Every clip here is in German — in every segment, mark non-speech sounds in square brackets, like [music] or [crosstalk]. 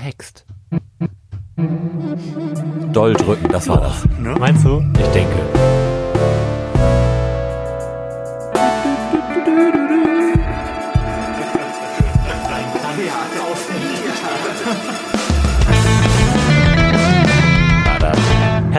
verhext. Doll drücken, das war das. Meinst du? Ich denke.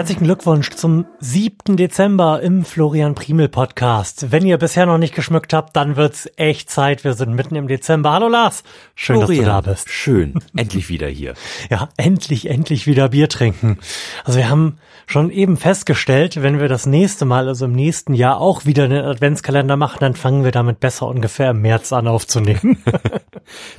Herzlichen Glückwunsch zum 7. Dezember im Florian Primel Podcast. Wenn ihr bisher noch nicht geschmückt habt, dann wird's echt Zeit. Wir sind mitten im Dezember. Hallo Lars. Schön, Florian, dass du da bist. Schön. Endlich wieder hier. Ja, endlich, endlich wieder Bier trinken. Also wir haben schon eben festgestellt, wenn wir das nächste Mal, also im nächsten Jahr auch wieder einen Adventskalender machen, dann fangen wir damit besser ungefähr im März an aufzunehmen. [laughs]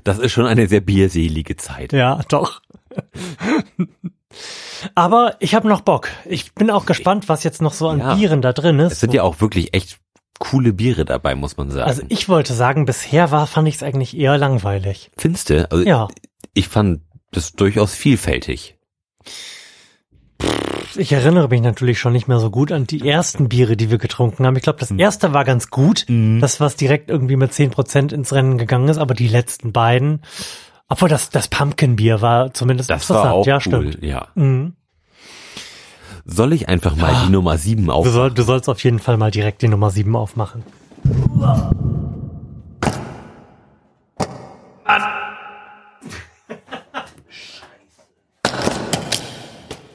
Das ist schon eine sehr bierselige Zeit. ja, doch. [laughs] Aber ich habe noch Bock. Ich bin auch gespannt, was jetzt noch so an Ja. Bieren da drin ist. Es sind ja auch wirklich echt coole Biere dabei, muss man sagen. Also ich wollte sagen, bisher war, fand ich es eigentlich eher langweilig. Findste? Also Ja. ich fand das durchaus vielfältig. Ich erinnere mich natürlich schon nicht mehr so gut an die ersten Biere, die wir getrunken haben. Ich glaube, das erste war ganz gut. Das, was direkt irgendwie mit 10% ins Rennen gegangen ist, aber die letzten beiden, obwohl das, das Pumpkin-Bier war zumindest Das interessant. war auch ja, cool, stimmt. ja. Mhm. Soll ich einfach mal die Nummer 7 Du, auf? soll, du sollst auf jeden Fall mal direkt die Nummer 7 aufmachen.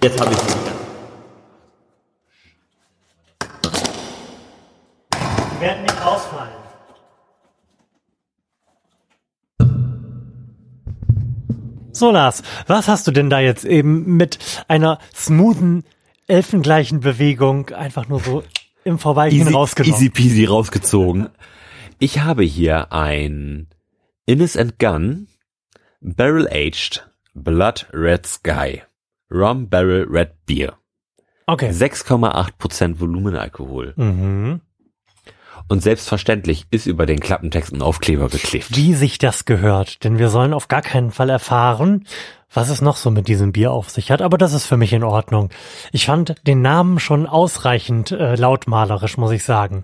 Jetzt habe ich sie wieder. Die werden nicht ausfallen. So, Lars, was hast du denn da jetzt eben mit einer smoothen, elfengleichen Bewegung einfach nur so im Vorbeigehen Easy, rausgenommen? easy peasy rausgezogen. Ich habe hier ein Innis and Gun Barrel Aged Blood Red Sky Rum Barrel Red Beer. Okay. 6,8% Volumenalkohol. Mhm. Und selbstverständlich ist über den Klappentext ein Aufkleber geklebt. Wie sich das gehört, denn wir sollen auf gar keinen Fall erfahren, was es noch so mit diesem Bier auf sich hat, aber das ist für mich in Ordnung. Ich fand den Namen schon ausreichend äh, lautmalerisch, muss ich sagen.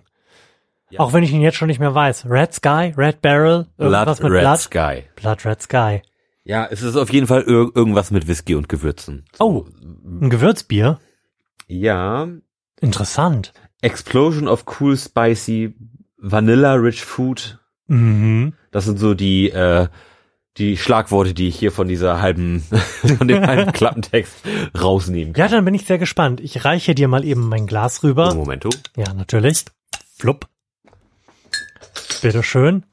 Auch wenn ich ihn jetzt schon nicht mehr weiß. Red Sky, Red Barrel, irgendwas Blood mit Red Blood. Sky. Blood Red Sky. Ja, es ist auf jeden Fall ir irgendwas mit Whisky und Gewürzen. Oh, ein Gewürzbier? Ja, Interessant. Explosion of Cool Spicy Vanilla Rich Food. Mhm. Das sind so die äh, die Schlagworte, die ich hier von dieser halben [laughs] von dem halben [laughs] Klappentext rausnehmen kann. Ja, dann bin ich sehr gespannt. Ich reiche dir mal eben mein Glas rüber. Momento. Ja, natürlich. Flupp. Bitteschön.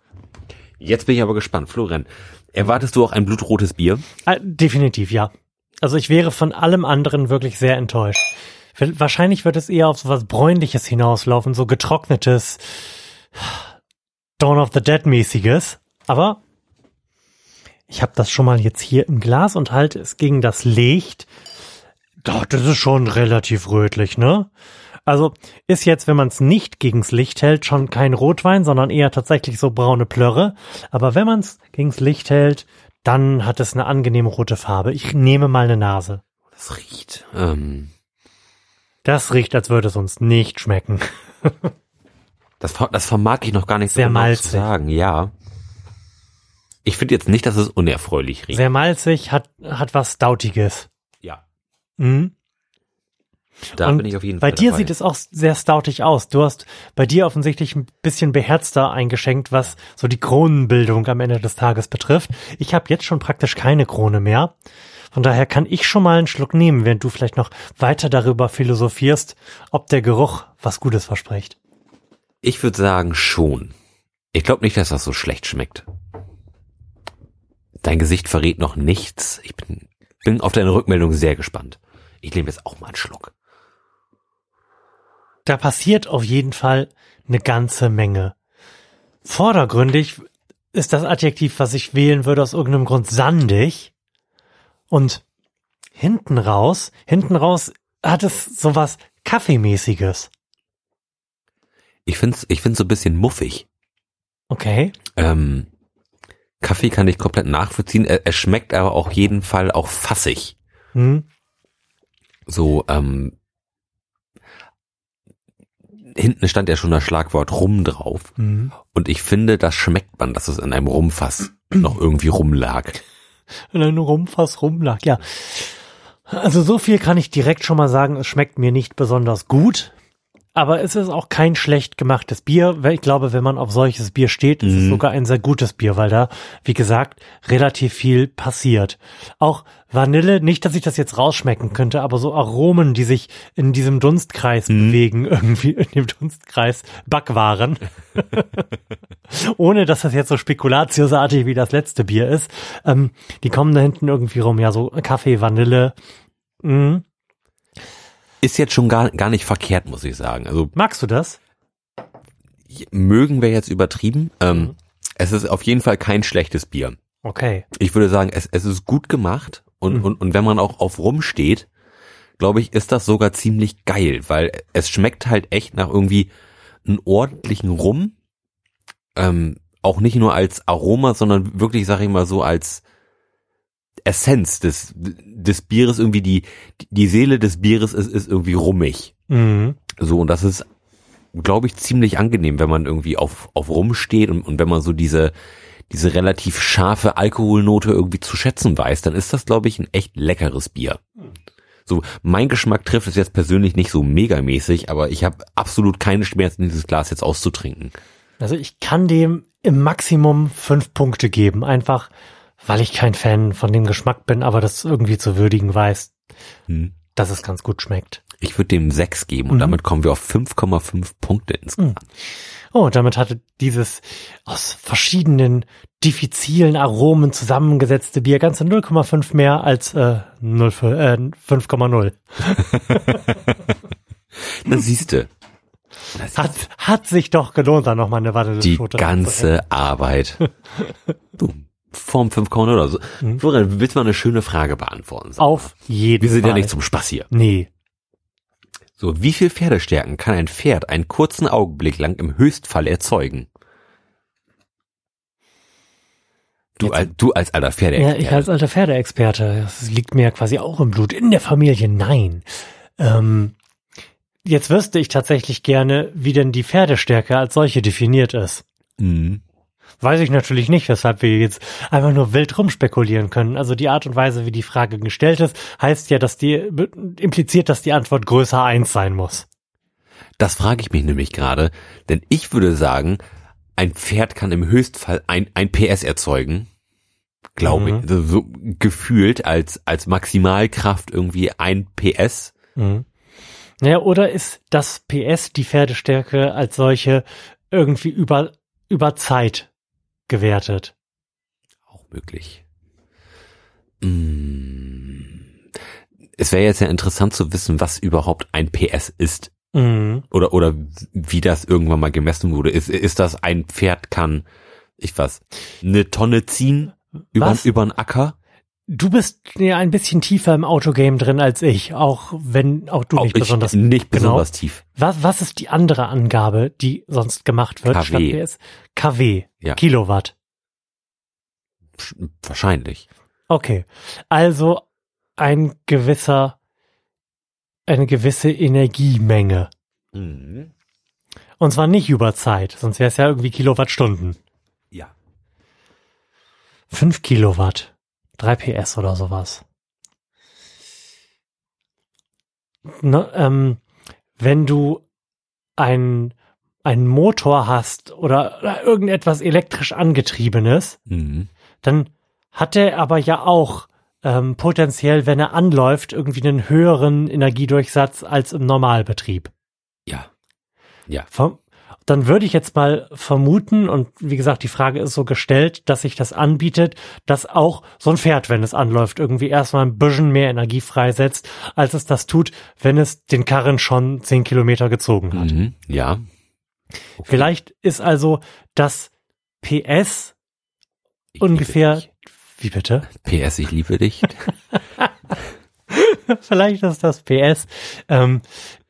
Jetzt bin ich aber gespannt, Florian. Erwartest du auch ein blutrotes Bier? Äh, definitiv, ja. Also ich wäre von allem anderen wirklich sehr enttäuscht. Wahrscheinlich wird es eher auf so was Bräunliches hinauslaufen, so getrocknetes Dawn of the Dead mäßiges. Aber ich habe das schon mal jetzt hier im Glas und halte es gegen das Licht. Das ist schon relativ rötlich, ne? Also ist jetzt, wenn man es nicht gegens Licht hält, schon kein Rotwein, sondern eher tatsächlich so braune Plörre. Aber wenn man es gegens Licht hält, dann hat es eine angenehme rote Farbe. Ich nehme mal eine Nase. Das riecht. Ähm, Das riecht, als würde es uns nicht schmecken. [laughs] das, das vermag ich noch gar nicht so Sehr genau malzig. zu sagen. Ja. Ich finde jetzt nicht, dass es unerfreulich riecht. Sehr malzig, hat, hat was Stautiges. ja. Mhm. Da Und bin ich auf jeden bei Fall. dir dabei. sieht es auch sehr stautig aus. Du hast bei dir offensichtlich ein bisschen beherzter eingeschenkt, was so die Kronenbildung am Ende des Tages betrifft. Ich habe jetzt schon praktisch keine Krone mehr. Von daher kann ich schon mal einen Schluck nehmen, während du vielleicht noch weiter darüber philosophierst, ob der Geruch was Gutes verspricht. Ich würde sagen schon. Ich glaube nicht, dass das so schlecht schmeckt. Dein Gesicht verrät noch nichts. Ich bin, bin auf deine Rückmeldung sehr gespannt. Ich nehme jetzt auch mal einen Schluck. Da passiert auf jeden Fall eine ganze Menge. Vordergründig ist das Adjektiv, was ich wählen würde, aus irgendeinem Grund sandig. Und hinten raus, hinten raus hat es sowas Kaffeemäßiges. Ich find's, ich find's so ein bisschen muffig. Okay. Ähm, Kaffee kann ich komplett nachvollziehen. Er, er schmeckt aber auf jeden Fall auch fassig. Hm. So, ähm, hinten stand ja schon das Schlagwort Rum drauf. Hm. Und ich finde, das schmeckt man, dass es in einem Rumfass noch irgendwie rumlag. Wenn ein Rumfass rumlag, ja. Also so viel kann ich direkt schon mal sagen, es schmeckt mir nicht besonders gut. Aber es ist auch kein schlecht gemachtes Bier. weil Ich glaube, wenn man auf solches Bier steht, ist es sogar ein sehr gutes Bier, weil da, wie gesagt, relativ viel passiert. Auch Vanille, nicht, dass ich das jetzt rausschmecken könnte, aber so Aromen, die sich in diesem Dunstkreis bewegen, [laughs] irgendwie in dem Dunstkreis Backwaren. [laughs] Ohne, dass das jetzt so spekulatiusartig wie das letzte Bier ist. Ähm, die kommen da hinten irgendwie rum, ja, so Kaffee, Vanille. Mhm. Ist jetzt schon gar, gar nicht verkehrt, muss ich sagen. Also Magst du das? mögen wir jetzt übertrieben. Ähm, Es ist auf jeden Fall kein schlechtes Bier. Okay. Ich würde sagen, es, es ist gut gemacht und, Mhm. und, und wenn man auch auf Rum steht, glaube ich, ist das sogar ziemlich geil, weil es schmeckt halt echt nach irgendwie einem ordentlichen Rum. Ähm, auch nicht nur als Aroma, sondern wirklich, sag ich mal so, als Essenz des, des Bieres irgendwie die, die Seele des Bieres ist, ist irgendwie rummig. Mhm. So, und das ist, glaube ich, ziemlich angenehm, wenn man irgendwie auf, auf Rum steht und, und wenn man so diese, diese relativ scharfe Alkoholnote irgendwie zu schätzen weiß, dann ist das, glaube ich, ein echt leckeres Bier. So, mein Geschmack trifft es jetzt persönlich nicht so megamäßig, aber ich habe absolut keine Schmerzen, dieses Glas jetzt auszutrinken. Also ich kann dem im Maximum fünf Punkte geben, einfach weil ich kein Fan von dem Geschmack bin, aber das irgendwie zu würdigen weiß, Hm. dass es ganz gut schmeckt. Ich würde dem 6 geben und Mhm. damit kommen wir auf 5,5 Punkte insgesamt. Oh, und damit hatte dieses aus verschiedenen diffizilen Aromen zusammengesetzte Bier ganze 0,5 mehr als äh, 0, für- äh, 5,0. Das [laughs] siehste. Hat, hat sich doch gelohnt, da nochmal eine Wanne die ganze Arbeit. [laughs] Du, Form 5,0 oder so. Mhm. Florian, willst du mal eine schöne Frage beantworten? Auf jeden Wir sind Fall. ja nicht zum Spaß hier. Nee. So, wie viel Pferdestärken kann ein Pferd einen kurzen Augenblick lang im Höchstfall erzeugen? Du, als, du als alter Ja, Pferdeexperte. ich als alter Pferdeexperte, das liegt mir ja quasi auch im Blut, in der Familie, nein. Ähm, jetzt wüsste ich tatsächlich gerne, wie denn die Pferdestärke als solche definiert ist. Mhm. Weiß ich natürlich nicht, weshalb wir jetzt einfach nur wild rumspekulieren können. Also die Art und Weise, wie die Frage gestellt ist, heißt ja, dass die, impliziert, dass die Antwort größer eins sein muss. Das frage ich mich nämlich gerade, denn ich würde sagen, ein Pferd kann im Höchstfall ein, ein PS erzeugen. Glaube Mhm. ich. Also so gefühlt als, als Maximalkraft irgendwie ein PS. Mhm. Naja, oder ist das PS, die Pferdestärke als solche, irgendwie über, über Zeit gewertet? Auch möglich. Mm. Es wäre jetzt ja interessant zu wissen, was überhaupt ein PS ist. Mhm. Oder, oder wie das irgendwann mal gemessen wurde. Ist, ist das ein Pferd kann, ich was, eine Tonne ziehen über, Was? über einen Acker? Du bist ja ein bisschen tiefer im Autogame drin als ich, auch wenn auch du Auch nicht ich besonders. nicht genau. besonders tief. Was, was ist die andere Angabe, die sonst gemacht wird? KW. KW. Ja. Kilowatt. Wahrscheinlich. Okay. Also ein gewisser, eine gewisse Energiemenge. Mhm. Und zwar nicht über Zeit, sonst wäre es ja irgendwie Kilowattstunden. Ja. 5 Kilowatt. 3 PS oder sowas. Ne, ähm, wenn du ein, einen Motor hast oder, oder irgendetwas elektrisch angetriebenes, Mhm. dann hat er aber ja auch ähm, potenziell, wenn er anläuft, irgendwie einen höheren Energiedurchsatz als im Normalbetrieb. Ja. Ja. Verm- Dann würde ich jetzt mal vermuten, und wie gesagt, die Frage ist so gestellt, dass sich das anbietet, dass auch so ein Pferd, wenn es anläuft, irgendwie erstmal ein bisschen mehr Energie freisetzt, als es das tut, wenn es den Karren schon zehn Kilometer gezogen hat. Mhm. Ja. Okay. Vielleicht ist also das PS Ich ungefähr, wie bitte? PS, ich liebe dich. [laughs] Vielleicht ist das PS ähm,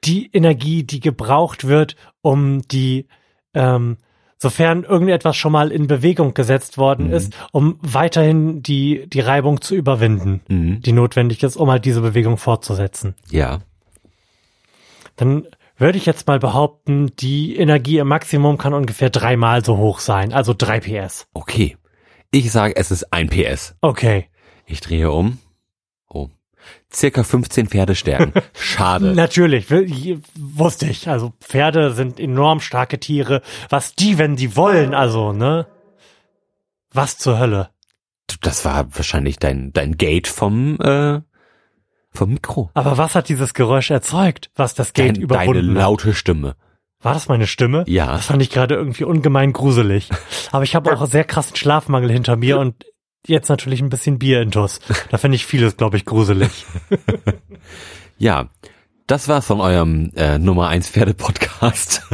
die Energie, die gebraucht wird, um die, ähm, sofern irgendetwas schon mal in Bewegung gesetzt worden Mhm. ist, um weiterhin die, die Reibung zu überwinden, mhm. die notwendig ist, um halt diese Bewegung fortzusetzen. Ja. Dann würde ich jetzt mal behaupten, die Energie im Maximum kann ungefähr dreimal so hoch sein, also drei PS. Okay. Ich sage, es ist ein PS. Okay. Ich drehe um. Circa 15 Pferdestärken. [laughs] Schade. Natürlich, wusste ich. Also Pferde sind enorm starke Tiere. Was die, wenn die wollen, also, ne? Was zur Hölle? Das war wahrscheinlich dein, dein Gate vom, äh, vom Mikro. Aber was hat dieses Geräusch erzeugt, was das Gate Dein, deine überwunden hat? laute Stimme. War das meine Stimme? Ja. Das fand ich gerade irgendwie ungemein gruselig. [laughs] Aber ich habe auch sehr krassen Schlafmangel hinter mir und jetzt natürlich ein bisschen Bierintus. Da finde ich vieles, glaube ich, gruselig. [laughs] Ja, das war's von eurem äh, Nummer 1 Pferde Podcast.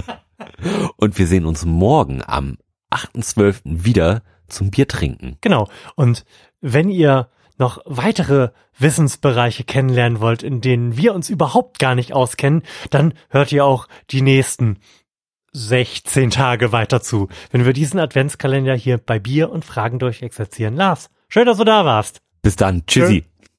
[laughs] Und wir sehen uns morgen am 8.12. wieder zum Bier trinken. Genau. Und wenn ihr noch weitere Wissensbereiche kennenlernen wollt, in denen wir uns überhaupt gar nicht auskennen, dann hört ihr auch die nächsten 16 Tage weiter zu, wenn wir diesen Adventskalender hier bei Bier und Fragen durchexerzieren. Lars, schön, dass du da warst. Bis dann. Tschüssi. Tschö.